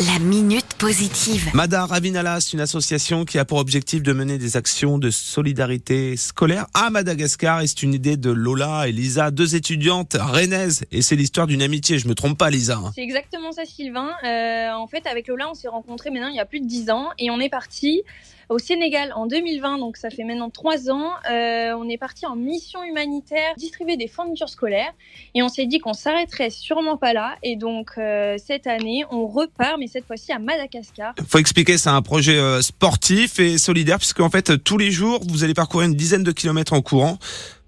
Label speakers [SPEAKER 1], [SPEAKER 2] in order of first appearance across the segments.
[SPEAKER 1] La minute positive.
[SPEAKER 2] Mada Ravinala, c'est une association qui a pour objectif de mener des actions de solidarité scolaire à Madagascar et c'est une idée de Lola et Lisa, deux étudiantes rennaises et c'est l'histoire d'une amitié, je me trompe pas Lisa. hein.
[SPEAKER 3] C'est exactement ça, Sylvain. Euh, en fait, avec Lola, on s'est rencontrés maintenant il y a plus de 10 ans et on est parti au Sénégal en 2020, donc ça fait maintenant 3 ans. Euh, on est parti en mission humanitaire, distribuer des fournitures scolaires et on s'est dit qu'on s'arrêterait sûrement pas là. Et donc euh, cette année, on repart, mais cette fois-ci à Madagascar.
[SPEAKER 2] Faut expliquer, c'est un projet euh, sportif et solidaire puisque en fait tous les jours vous allez parcourir une dizaine de kilomètres en courant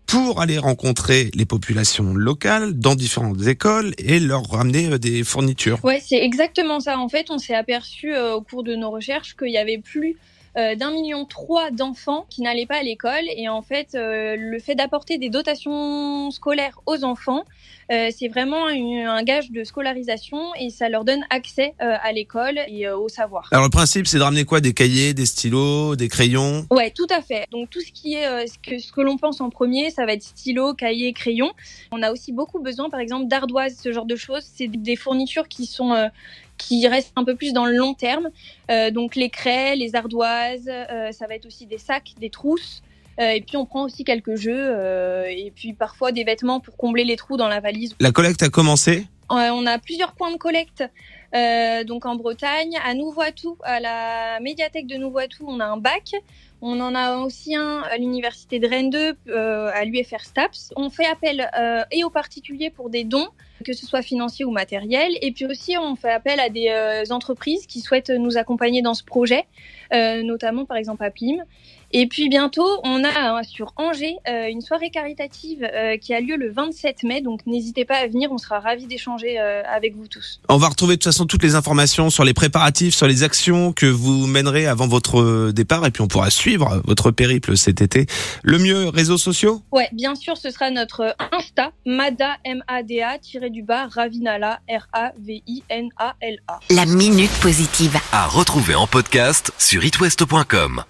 [SPEAKER 2] pour aller rencontrer les populations locales dans différentes écoles et leur ramener euh, des fournitures.
[SPEAKER 3] Ouais, c'est exactement ça. En fait, on s'est aperçu euh, au cours de nos recherches qu'il y avait plus d'un million trois d'enfants qui n'allaient pas à l'école et en fait euh, le fait d'apporter des dotations scolaires aux enfants euh, c'est vraiment une- un gage de scolarisation et ça leur donne accès euh, à l'école et euh, au savoir.
[SPEAKER 2] Alors le principe c'est de ramener quoi? Des cahiers, des stylos, des crayons?
[SPEAKER 3] Ouais, tout à fait. Donc tout ce qui est euh, ce que ce que l'on pense en premier, ça va être stylo, cahier, crayon. On a aussi beaucoup besoin, par exemple, d'ardoises, ce genre de choses. C'est des fournitures qui sont euh, qui restent un peu plus dans le long terme. Euh, donc les craies, les ardoises, euh, ça va être aussi des sacs, des trousses. Euh, et puis on prend aussi quelques jeux et puis parfois des vêtements pour combler les trous dans la valise.
[SPEAKER 2] La collecte a commencé?
[SPEAKER 3] On a plusieurs points de collecte. Donc en Bretagne, à Nouvoitou, à la médiathèque de Nouvoitou, on a un bac. On en a aussi un à l'université de Rennes 2, euh, à l'UFR STAPS. On fait appel euh, et aux particuliers pour des dons, que ce soit financiers ou matériels. Et puis aussi, on fait appel à des euh, entreprises qui souhaitent nous accompagner dans ce projet, notamment par exemple à PIM. Et puis bientôt, on a euh, sur Angers une soirée caritative qui a lieu le 27 mai. Donc n'hésitez pas à venir, on sera ravis d'échanger avec vous tous.
[SPEAKER 2] On va retrouver de toute façon toutes les informations sur les préparatifs, sur les actions que vous mènerez avant votre départ et puis on pourra suivre votre périple cet été. Le mieux, réseaux sociaux?
[SPEAKER 3] Ouais, bien sûr, ce sera notre Insta, Mada, M-A-D-A, tiré du bas, Ravinala, R-A-V-I-N-A-L-A.
[SPEAKER 1] La minute positive.
[SPEAKER 4] À retrouver en podcast sur itwest.com.